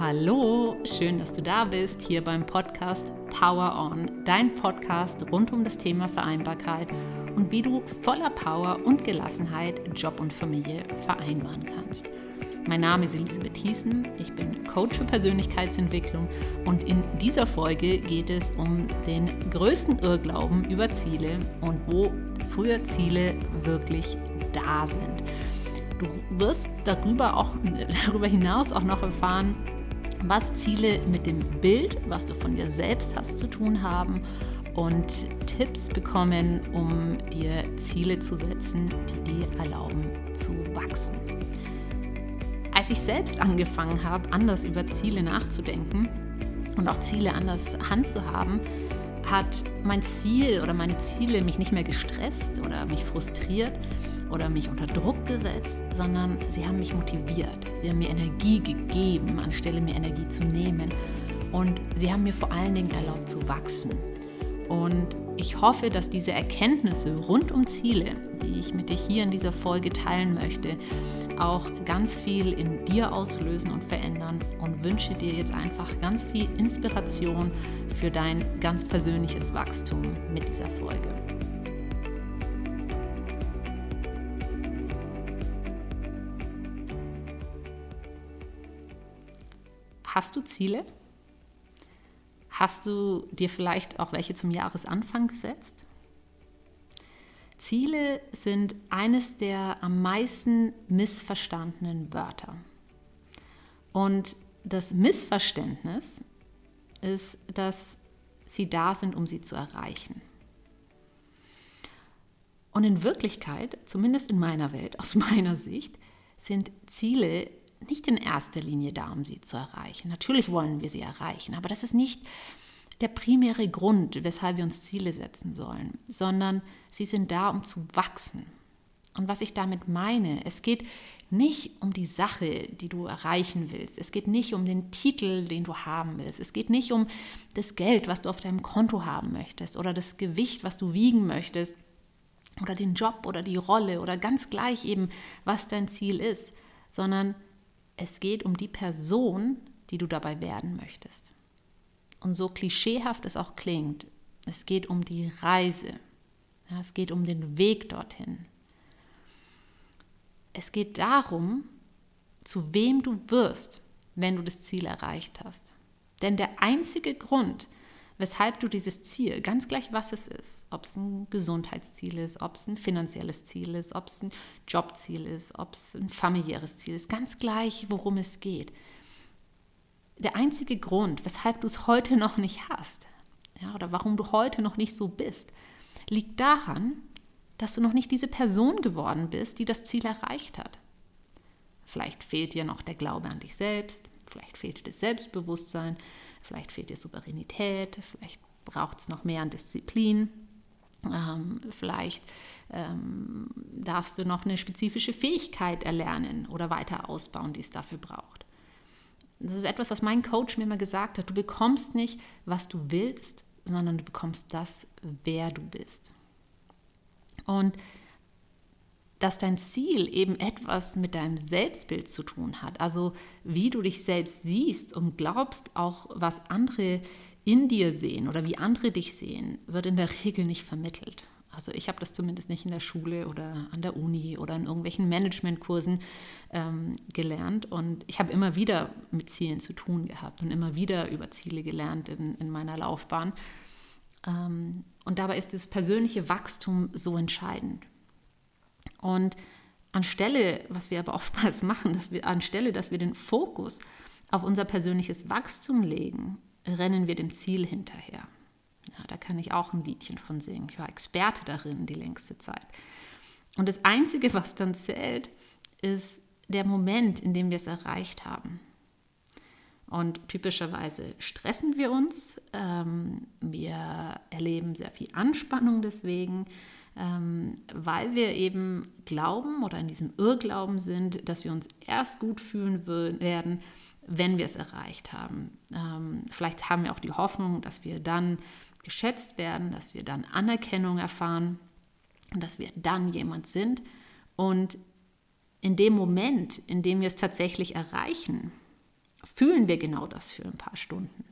Hallo, schön, dass du da bist, hier beim Podcast Power On, dein Podcast rund um das Thema Vereinbarkeit und wie du voller Power und Gelassenheit Job und Familie vereinbaren kannst. Mein Name ist Elisabeth Hiesen, ich bin Coach für Persönlichkeitsentwicklung und in dieser Folge geht es um den größten Irrglauben über Ziele und wo früher Ziele wirklich da sind. Du wirst darüber, auch, darüber hinaus auch noch erfahren, was Ziele mit dem Bild, was du von dir selbst hast, zu tun haben und Tipps bekommen, um dir Ziele zu setzen, die dir erlauben zu wachsen. Als ich selbst angefangen habe, anders über Ziele nachzudenken und auch Ziele anders handzuhaben, hat mein Ziel oder meine Ziele mich nicht mehr gestresst oder mich frustriert, oder mich unter Druck gesetzt, sondern sie haben mich motiviert. Sie haben mir Energie gegeben, anstelle mir Energie zu nehmen. Und sie haben mir vor allen Dingen erlaubt zu wachsen. Und ich hoffe, dass diese Erkenntnisse rund um Ziele, die ich mit dir hier in dieser Folge teilen möchte, auch ganz viel in dir auslösen und verändern und wünsche dir jetzt einfach ganz viel Inspiration für dein ganz persönliches Wachstum mit dieser Folge. Hast du Ziele? Hast du dir vielleicht auch welche zum Jahresanfang gesetzt? Ziele sind eines der am meisten missverstandenen Wörter. Und das Missverständnis ist, dass sie da sind, um sie zu erreichen. Und in Wirklichkeit, zumindest in meiner Welt, aus meiner Sicht, sind Ziele nicht in erster Linie da, um sie zu erreichen. Natürlich wollen wir sie erreichen, aber das ist nicht der primäre Grund, weshalb wir uns Ziele setzen sollen, sondern sie sind da, um zu wachsen. Und was ich damit meine, es geht nicht um die Sache, die du erreichen willst. Es geht nicht um den Titel, den du haben willst. Es geht nicht um das Geld, was du auf deinem Konto haben möchtest oder das Gewicht, was du wiegen möchtest oder den Job oder die Rolle oder ganz gleich eben, was dein Ziel ist, sondern es geht um die Person, die du dabei werden möchtest. Und so klischeehaft es auch klingt, es geht um die Reise. Ja, es geht um den Weg dorthin. Es geht darum, zu wem du wirst, wenn du das Ziel erreicht hast. Denn der einzige Grund, weshalb du dieses Ziel, ganz gleich was es ist, ob es ein Gesundheitsziel ist, ob es ein finanzielles Ziel ist, ob es ein Jobziel ist, ob es ein familiäres Ziel ist, ganz gleich, worum es geht. Der einzige Grund, weshalb du es heute noch nicht hast, ja, oder warum du heute noch nicht so bist, liegt daran, dass du noch nicht diese Person geworden bist, die das Ziel erreicht hat. Vielleicht fehlt dir noch der Glaube an dich selbst, vielleicht fehlt dir das Selbstbewusstsein, Vielleicht fehlt dir Souveränität, vielleicht braucht es noch mehr an Disziplin. Ähm, vielleicht ähm, darfst du noch eine spezifische Fähigkeit erlernen oder weiter ausbauen, die es dafür braucht. Das ist etwas, was mein Coach mir immer gesagt hat. Du bekommst nicht, was du willst, sondern du bekommst das, wer du bist. Und dass dein Ziel eben etwas mit deinem Selbstbild zu tun hat. Also wie du dich selbst siehst und glaubst auch, was andere in dir sehen oder wie andere dich sehen, wird in der Regel nicht vermittelt. Also ich habe das zumindest nicht in der Schule oder an der Uni oder in irgendwelchen Managementkursen ähm, gelernt. Und ich habe immer wieder mit Zielen zu tun gehabt und immer wieder über Ziele gelernt in, in meiner Laufbahn. Ähm, und dabei ist das persönliche Wachstum so entscheidend. Und anstelle, was wir aber oftmals machen, dass wir anstelle, dass wir den Fokus auf unser persönliches Wachstum legen, rennen wir dem Ziel hinterher. Ja, da kann ich auch ein Liedchen von singen. Ich war Experte darin die längste Zeit. Und das Einzige, was dann zählt, ist der Moment, in dem wir es erreicht haben. Und typischerweise stressen wir uns, ähm, wir erleben sehr viel Anspannung deswegen, weil wir eben glauben oder in diesem Irrglauben sind, dass wir uns erst gut fühlen werden, wenn wir es erreicht haben. Ähm, vielleicht haben wir auch die Hoffnung, dass wir dann geschätzt werden, dass wir dann Anerkennung erfahren und dass wir dann jemand sind. Und in dem Moment, in dem wir es tatsächlich erreichen fühlen wir genau das für ein paar Stunden.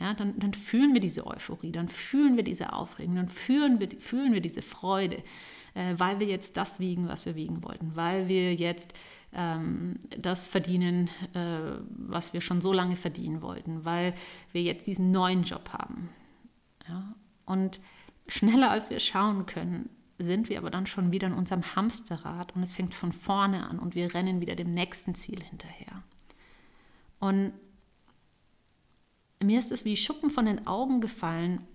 Ja, dann, dann fühlen wir diese Euphorie, dann fühlen wir diese Aufregung, dann fühlen wir, fühlen wir diese Freude, äh, weil wir jetzt das wiegen, was wir wiegen wollten, weil wir jetzt ähm, das verdienen, äh, was wir schon so lange verdienen wollten, weil wir jetzt diesen neuen Job haben. Ja? Und schneller als wir schauen können, sind wir aber dann schon wieder in unserem Hamsterrad und es fängt von vorne an und wir rennen wieder dem nächsten Ziel hinterher. Und mir ist es wie Schuppen von den Augen gefallen,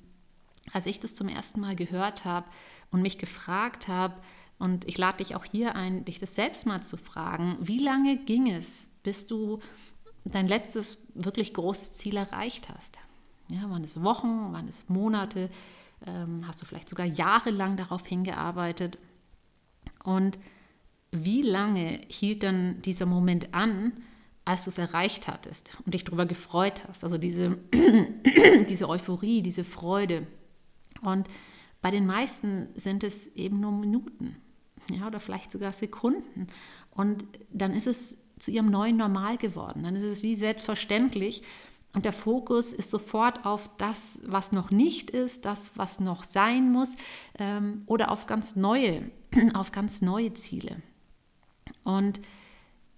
als ich das zum ersten Mal gehört habe und mich gefragt habe, und ich lade dich auch hier ein, dich das selbst mal zu fragen, wie lange ging es, bis du dein letztes wirklich großes Ziel erreicht hast? Ja, waren es Wochen, waren es Monate? Ähm, hast du vielleicht sogar jahrelang darauf hingearbeitet? Und wie lange hielt dann dieser Moment an, als du es erreicht hattest und dich darüber gefreut hast? Also diese, diese Euphorie, diese Freude. Und bei den meisten sind es eben nur Minuten ja, oder vielleicht sogar Sekunden. Und dann ist es zu ihrem neuen Normal geworden. Dann ist es wie selbstverständlich. Und der Fokus ist sofort auf das, was noch nicht ist, das, was noch sein muss, ähm, oder auf ganz neue, auf ganz neue Ziele. Und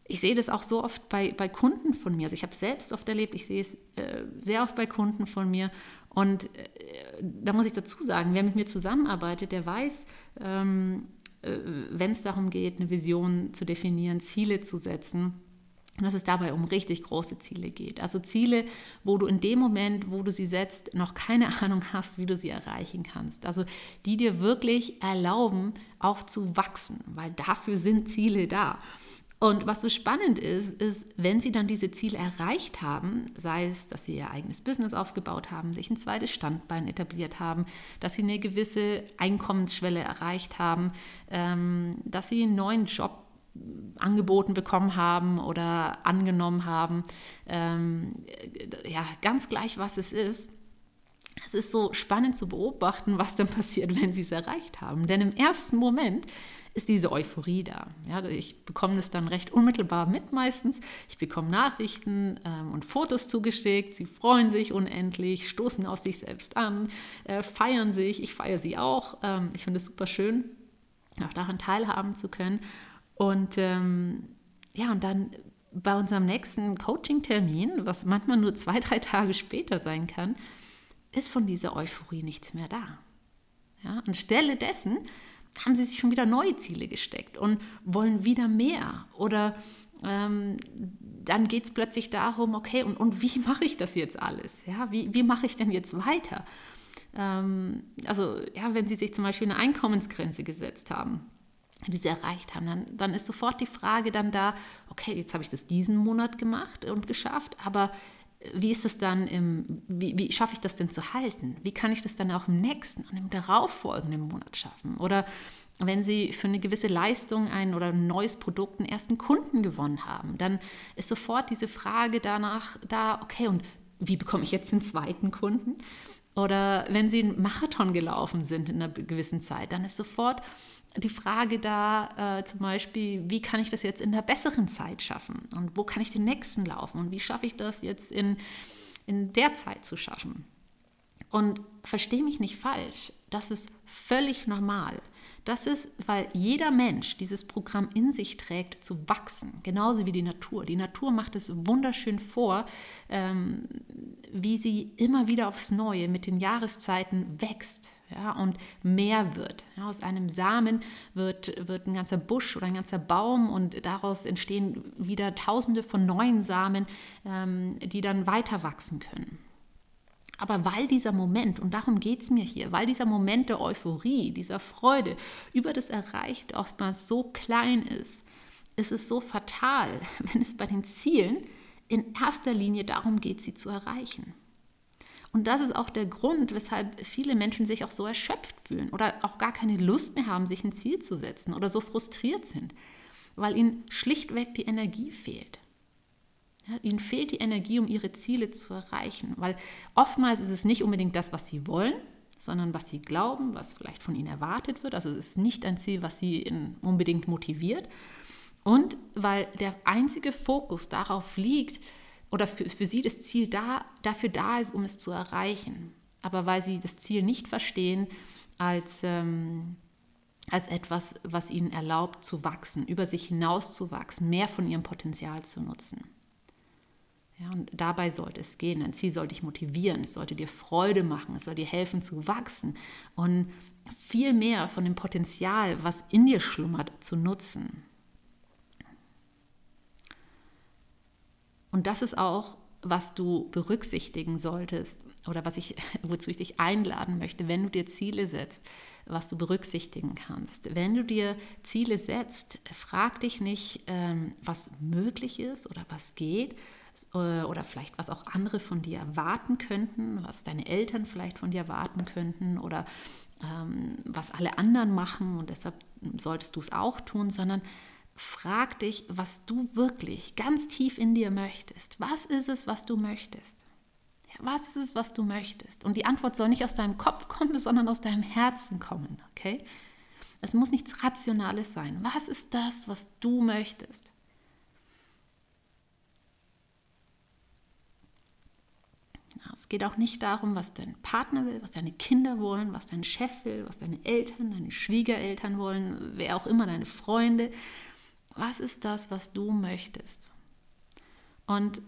ich sehe das auch so oft bei, bei Kunden von mir. Also ich habe es selbst oft erlebt, ich sehe es äh, sehr oft bei Kunden von mir. Und äh, da muss ich dazu sagen, wer mit mir zusammenarbeitet, der weiß, ähm, äh, wenn es darum geht, eine Vision zu definieren, Ziele zu setzen, dass es dabei um richtig große Ziele geht. Also Ziele, wo du in dem Moment, wo du sie setzt, noch keine Ahnung hast, wie du sie erreichen kannst. Also die dir wirklich erlauben, auch zu wachsen, weil dafür sind Ziele da. Und was so spannend ist, ist, wenn sie dann diese Ziele erreicht haben, sei es, dass sie ihr eigenes Business aufgebaut haben, sich ein zweites Standbein etabliert haben, dass sie eine gewisse Einkommensschwelle erreicht haben, ähm, dass sie einen neuen Job angeboten bekommen haben oder angenommen haben, ähm, ja, ganz gleich, was es ist. Es ist so spannend zu beobachten, was dann passiert, wenn sie es erreicht haben. Denn im ersten Moment ist diese Euphorie da. Ja, ich bekomme das dann recht unmittelbar mit meistens. Ich bekomme Nachrichten ähm, und Fotos zugeschickt. Sie freuen sich unendlich, stoßen auf sich selbst an, äh, feiern sich. Ich feiere sie auch. Ähm, ich finde es super schön, auch daran teilhaben zu können. Und ähm, ja, und dann bei unserem nächsten Coaching-Termin, was manchmal nur zwei, drei Tage später sein kann, ist von dieser Euphorie nichts mehr da. Ja, anstelle dessen haben sie sich schon wieder neue Ziele gesteckt und wollen wieder mehr. Oder ähm, dann geht es plötzlich darum, okay, und, und wie mache ich das jetzt alles? Ja, wie, wie mache ich denn jetzt weiter? Ähm, also, ja, wenn sie sich zum Beispiel eine Einkommensgrenze gesetzt haben, die sie erreicht haben, dann, dann ist sofort die Frage dann da, okay, jetzt habe ich das diesen Monat gemacht und geschafft, aber wie ist es dann im, wie, wie schaffe ich das denn zu halten? Wie kann ich das dann auch im nächsten und im darauffolgenden Monat schaffen? Oder wenn Sie für eine gewisse Leistung ein oder ein neues Produkt einen ersten Kunden gewonnen haben, dann ist sofort diese Frage danach da, okay, und wie bekomme ich jetzt den zweiten Kunden? Oder wenn Sie einen Marathon gelaufen sind in einer gewissen Zeit, dann ist sofort die Frage da, äh, zum Beispiel, wie kann ich das jetzt in der besseren Zeit schaffen? Und wo kann ich den nächsten laufen? Und wie schaffe ich das jetzt in, in der Zeit zu schaffen? Und verstehe mich nicht falsch, das ist völlig normal. Das ist, weil jeder Mensch dieses Programm in sich trägt, zu wachsen, genauso wie die Natur. Die Natur macht es wunderschön vor, ähm, wie sie immer wieder aufs Neue mit den Jahreszeiten wächst ja, und mehr wird. Ja, aus einem Samen wird, wird ein ganzer Busch oder ein ganzer Baum und daraus entstehen wieder tausende von neuen Samen, ähm, die dann weiter wachsen können. Aber weil dieser Moment, und darum geht es mir hier, weil dieser Moment der Euphorie, dieser Freude über das Erreicht oftmals so klein ist, ist es so fatal, wenn es bei den Zielen in erster Linie darum geht, sie zu erreichen. Und das ist auch der Grund, weshalb viele Menschen sich auch so erschöpft fühlen oder auch gar keine Lust mehr haben, sich ein Ziel zu setzen oder so frustriert sind, weil ihnen schlichtweg die Energie fehlt. Ja, ihnen fehlt die Energie, um ihre Ziele zu erreichen, weil oftmals ist es nicht unbedingt das, was sie wollen, sondern was sie glauben, was vielleicht von ihnen erwartet wird. Also es ist nicht ein Ziel, was sie unbedingt motiviert. Und weil der einzige Fokus darauf liegt, oder für, für sie das Ziel da, dafür da ist, um es zu erreichen. Aber weil sie das Ziel nicht verstehen als, ähm, als etwas, was ihnen erlaubt zu wachsen, über sich hinaus zu wachsen, mehr von ihrem Potenzial zu nutzen. Ja, und dabei sollte es gehen. Ein Ziel sollte dich motivieren, es sollte dir Freude machen, es soll dir helfen zu wachsen und viel mehr von dem Potenzial, was in dir schlummert, zu nutzen. Und das ist auch, was du berücksichtigen solltest oder was ich, wozu ich dich einladen möchte, wenn du dir Ziele setzt, was du berücksichtigen kannst. Wenn du dir Ziele setzt, frag dich nicht, ähm, was möglich ist oder was geht, äh, oder vielleicht was auch andere von dir erwarten könnten, was deine Eltern vielleicht von dir erwarten könnten oder ähm, was alle anderen machen und deshalb solltest du es auch tun, sondern frag dich, was du wirklich ganz tief in dir möchtest. Was ist es, was du möchtest? was ist es, was du möchtest? Und die Antwort soll nicht aus deinem Kopf kommen, sondern aus deinem Herzen kommen, okay? Es muss nichts Rationales sein. Was ist das, was du möchtest? Es geht auch nicht darum, was dein Partner will, was deine Kinder wollen, was dein Chef will, was deine Eltern, deine Schwiegereltern wollen, wer auch immer, deine Freunde. Was ist das, was du möchtest? Und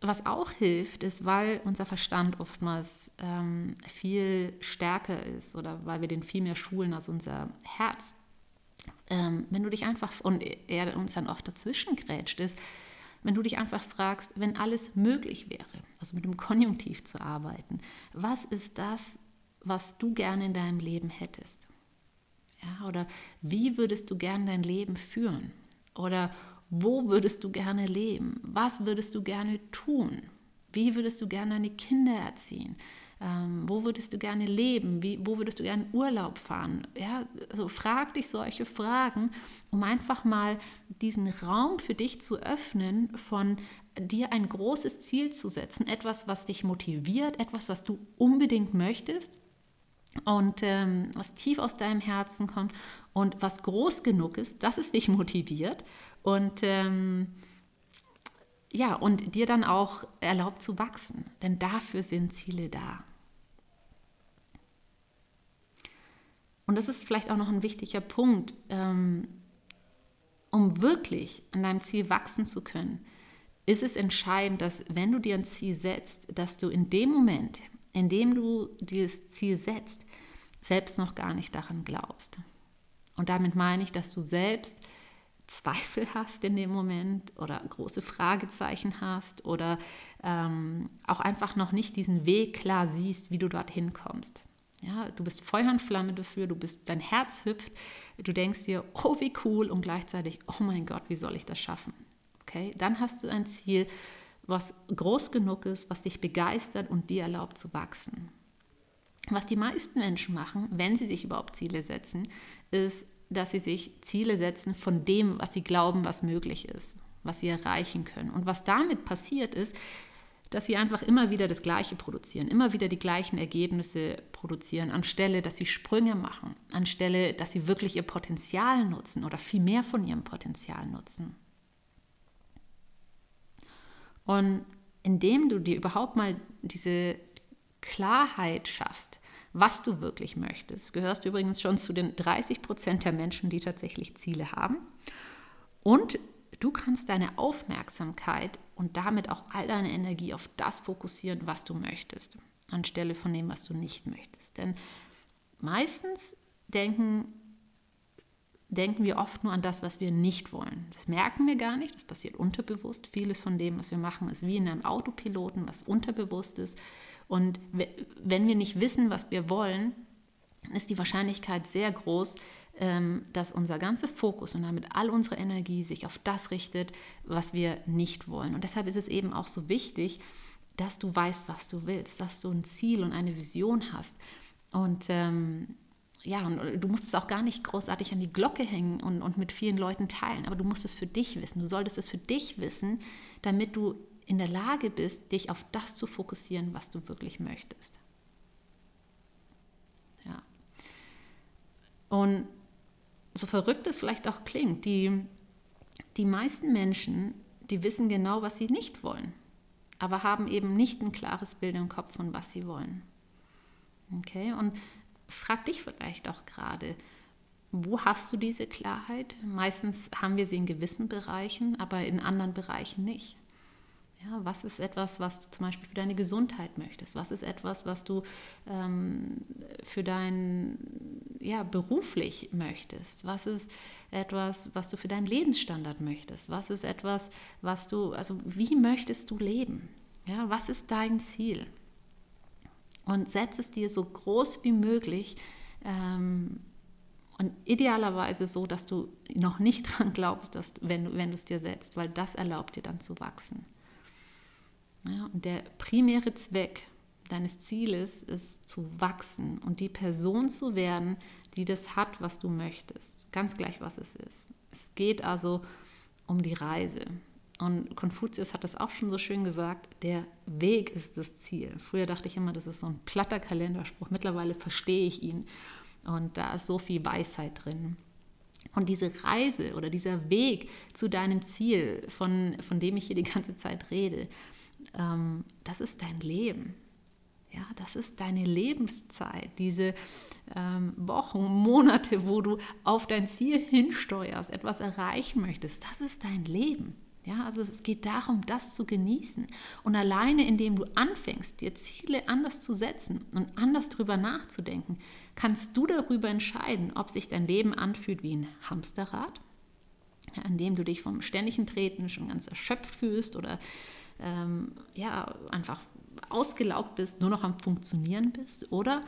was auch hilft, ist, weil unser Verstand oftmals ähm, viel stärker ist oder weil wir den viel mehr schulen als unser Herz. Ähm, wenn du dich einfach, und er uns dann oft dazwischen grätscht, ist, wenn du dich einfach fragst, wenn alles möglich wäre, also mit dem Konjunktiv zu arbeiten, was ist das, was du gerne in deinem Leben hättest? Ja, oder wie würdest du gerne dein Leben führen? Oder wo würdest du gerne leben? Was würdest du gerne tun? Wie würdest du gerne deine Kinder erziehen? Ähm, wo würdest du gerne leben? Wie, wo würdest du gerne Urlaub fahren? Ja, also frag dich solche Fragen, um einfach mal diesen Raum für dich zu öffnen, von dir ein großes Ziel zu setzen, etwas, was dich motiviert, etwas, was du unbedingt möchtest und ähm, was tief aus deinem Herzen kommt und was groß genug ist, dass es dich motiviert und ähm, ja, und dir dann auch erlaubt zu wachsen, denn dafür sind Ziele da. Und das ist vielleicht auch noch ein wichtiger Punkt, ähm, um wirklich an deinem Ziel wachsen zu können, ist es entscheidend, dass wenn du dir ein Ziel setzt, dass du in dem Moment, in dem du dieses Ziel setzt, selbst noch gar nicht daran glaubst. Und damit meine ich, dass du selbst Zweifel hast in dem Moment oder große Fragezeichen hast oder ähm, auch einfach noch nicht diesen Weg klar siehst, wie du dorthin kommst. Ja, du bist Feuer und Flamme dafür, du bist, dein Herz hüpft, du denkst dir, oh wie cool und gleichzeitig, oh mein Gott, wie soll ich das schaffen? Okay, dann hast du ein Ziel, was groß genug ist, was dich begeistert und dir erlaubt zu wachsen. Was die meisten Menschen machen, wenn sie sich überhaupt Ziele setzen, ist, dass sie sich Ziele setzen von dem, was sie glauben, was möglich ist, was sie erreichen können. Und was damit passiert ist, dass sie einfach immer wieder das Gleiche produzieren, immer wieder die gleichen Ergebnisse produzieren, anstelle, dass sie Sprünge machen, anstelle, dass sie wirklich ihr Potenzial nutzen oder viel mehr von ihrem Potenzial nutzen. Und indem du dir überhaupt mal diese Klarheit schaffst, was du wirklich möchtest, gehörst du übrigens schon zu den 30 Prozent der Menschen, die tatsächlich Ziele haben. Und Du kannst deine Aufmerksamkeit und damit auch all deine Energie auf das fokussieren, was du möchtest, anstelle von dem, was du nicht möchtest. Denn meistens denken, denken wir oft nur an das, was wir nicht wollen. Das merken wir gar nicht, das passiert unterbewusst. Vieles von dem, was wir machen, ist wie in einem Autopiloten, was unterbewusst ist. Und wenn wir nicht wissen, was wir wollen, ist die Wahrscheinlichkeit sehr groß, ähm, dass unser ganzer Fokus und damit all unsere Energie sich auf das richtet, was wir nicht wollen. Und deshalb ist es eben auch so wichtig, dass du weißt, was du willst, dass du ein Ziel und eine Vision hast. Und ähm, ja, und du musst es auch gar nicht großartig an die Glocke hängen und, und mit vielen Leuten teilen, aber du musst es für dich wissen. Du solltest es für dich wissen, damit du in der Lage bist, dich auf das zu fokussieren, was du wirklich möchtest. Ja. Und so verrückt es vielleicht auch klingt, die, die meisten Menschen die wissen genau, was sie nicht wollen, aber haben eben nicht ein klares Bild im Kopf von was sie wollen. Okay, und frag dich vielleicht auch gerade, wo hast du diese Klarheit? Meistens haben wir sie in gewissen Bereichen, aber in anderen Bereichen nicht. Ja, was ist etwas, was du zum Beispiel für deine Gesundheit möchtest? Was ist etwas, was du ähm, für dein, ja, beruflich möchtest? Was ist etwas, was du für deinen Lebensstandard möchtest? Was ist etwas, was du, also wie möchtest du leben? Ja, was ist dein Ziel? Und setz es dir so groß wie möglich ähm, und idealerweise so, dass du noch nicht dran glaubst, dass, wenn, du, wenn du es dir setzt, weil das erlaubt dir dann zu wachsen. Ja, und der primäre Zweck deines Zieles ist zu wachsen und die Person zu werden, die das hat, was du möchtest. Ganz gleich, was es ist. Es geht also um die Reise. Und Konfuzius hat das auch schon so schön gesagt, der Weg ist das Ziel. Früher dachte ich immer, das ist so ein platter Kalenderspruch. Mittlerweile verstehe ich ihn. Und da ist so viel Weisheit drin. Und diese Reise oder dieser Weg zu deinem Ziel, von, von dem ich hier die ganze Zeit rede, ähm, das ist dein Leben. Ja, das ist deine Lebenszeit, diese ähm, Wochen, Monate, wo du auf dein Ziel hinsteuerst, etwas erreichen möchtest. Das ist dein Leben. Ja, also es geht darum, das zu genießen. Und alleine indem du anfängst, dir Ziele anders zu setzen und anders darüber nachzudenken, kannst du darüber entscheiden, ob sich dein Leben anfühlt wie ein Hamsterrad, an dem du dich vom ständigen Treten schon ganz erschöpft fühlst oder ähm, ja, einfach ausgelaugt bist, nur noch am Funktionieren bist oder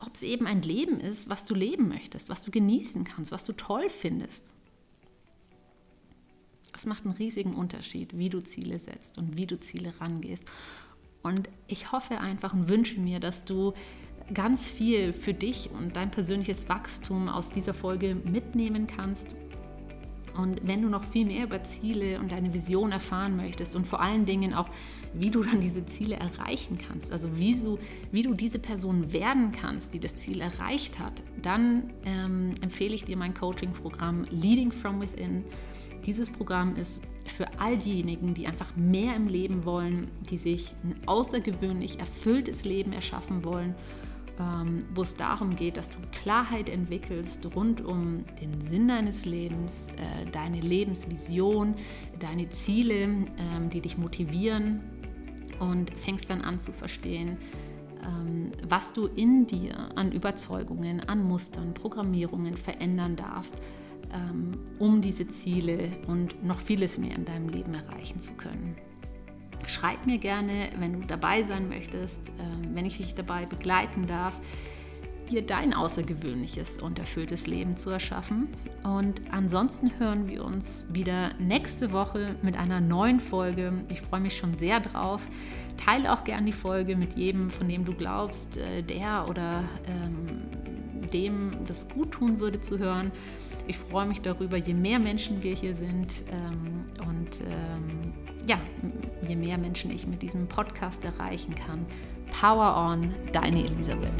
ob es eben ein Leben ist, was du leben möchtest, was du genießen kannst, was du toll findest. Es macht einen riesigen Unterschied, wie du Ziele setzt und wie du Ziele rangehst. Und ich hoffe einfach und wünsche mir, dass du ganz viel für dich und dein persönliches Wachstum aus dieser Folge mitnehmen kannst und wenn du noch viel mehr über Ziele und deine Vision erfahren möchtest und vor allen Dingen auch, wie du dann diese Ziele erreichen kannst, also wie du, wie du diese Person werden kannst, die das Ziel erreicht hat, dann ähm, empfehle ich dir mein Coaching-Programm Leading from Within. Dieses Programm ist für all diejenigen, die einfach mehr im Leben wollen, die sich ein außergewöhnlich erfülltes Leben erschaffen wollen wo es darum geht, dass du Klarheit entwickelst rund um den Sinn deines Lebens, äh, deine Lebensvision, deine Ziele, ähm, die dich motivieren und fängst dann an zu verstehen, ähm, was du in dir an Überzeugungen, an Mustern, Programmierungen verändern darfst, um diese Ziele und noch vieles mehr in deinem Leben erreichen zu können. Schreib mir gerne, wenn du dabei sein möchtest, äh, wenn ich dich dabei begleiten darf, dir dein außergewöhnliches und erfülltes Leben zu erschaffen. Und ansonsten hören wir uns wieder nächste Woche mit einer neuen Folge. Ich freue mich schon sehr drauf. Teile auch gerne die Folge mit jedem, von dem du glaubst, äh, der oder ähm, dem das gut tun würde zu hören. Ich freue mich darüber, je mehr Menschen wir hier sind ähm, und ähm, ja, je mehr Menschen ich mit diesem Podcast erreichen kann. Power on, deine Elisabeth.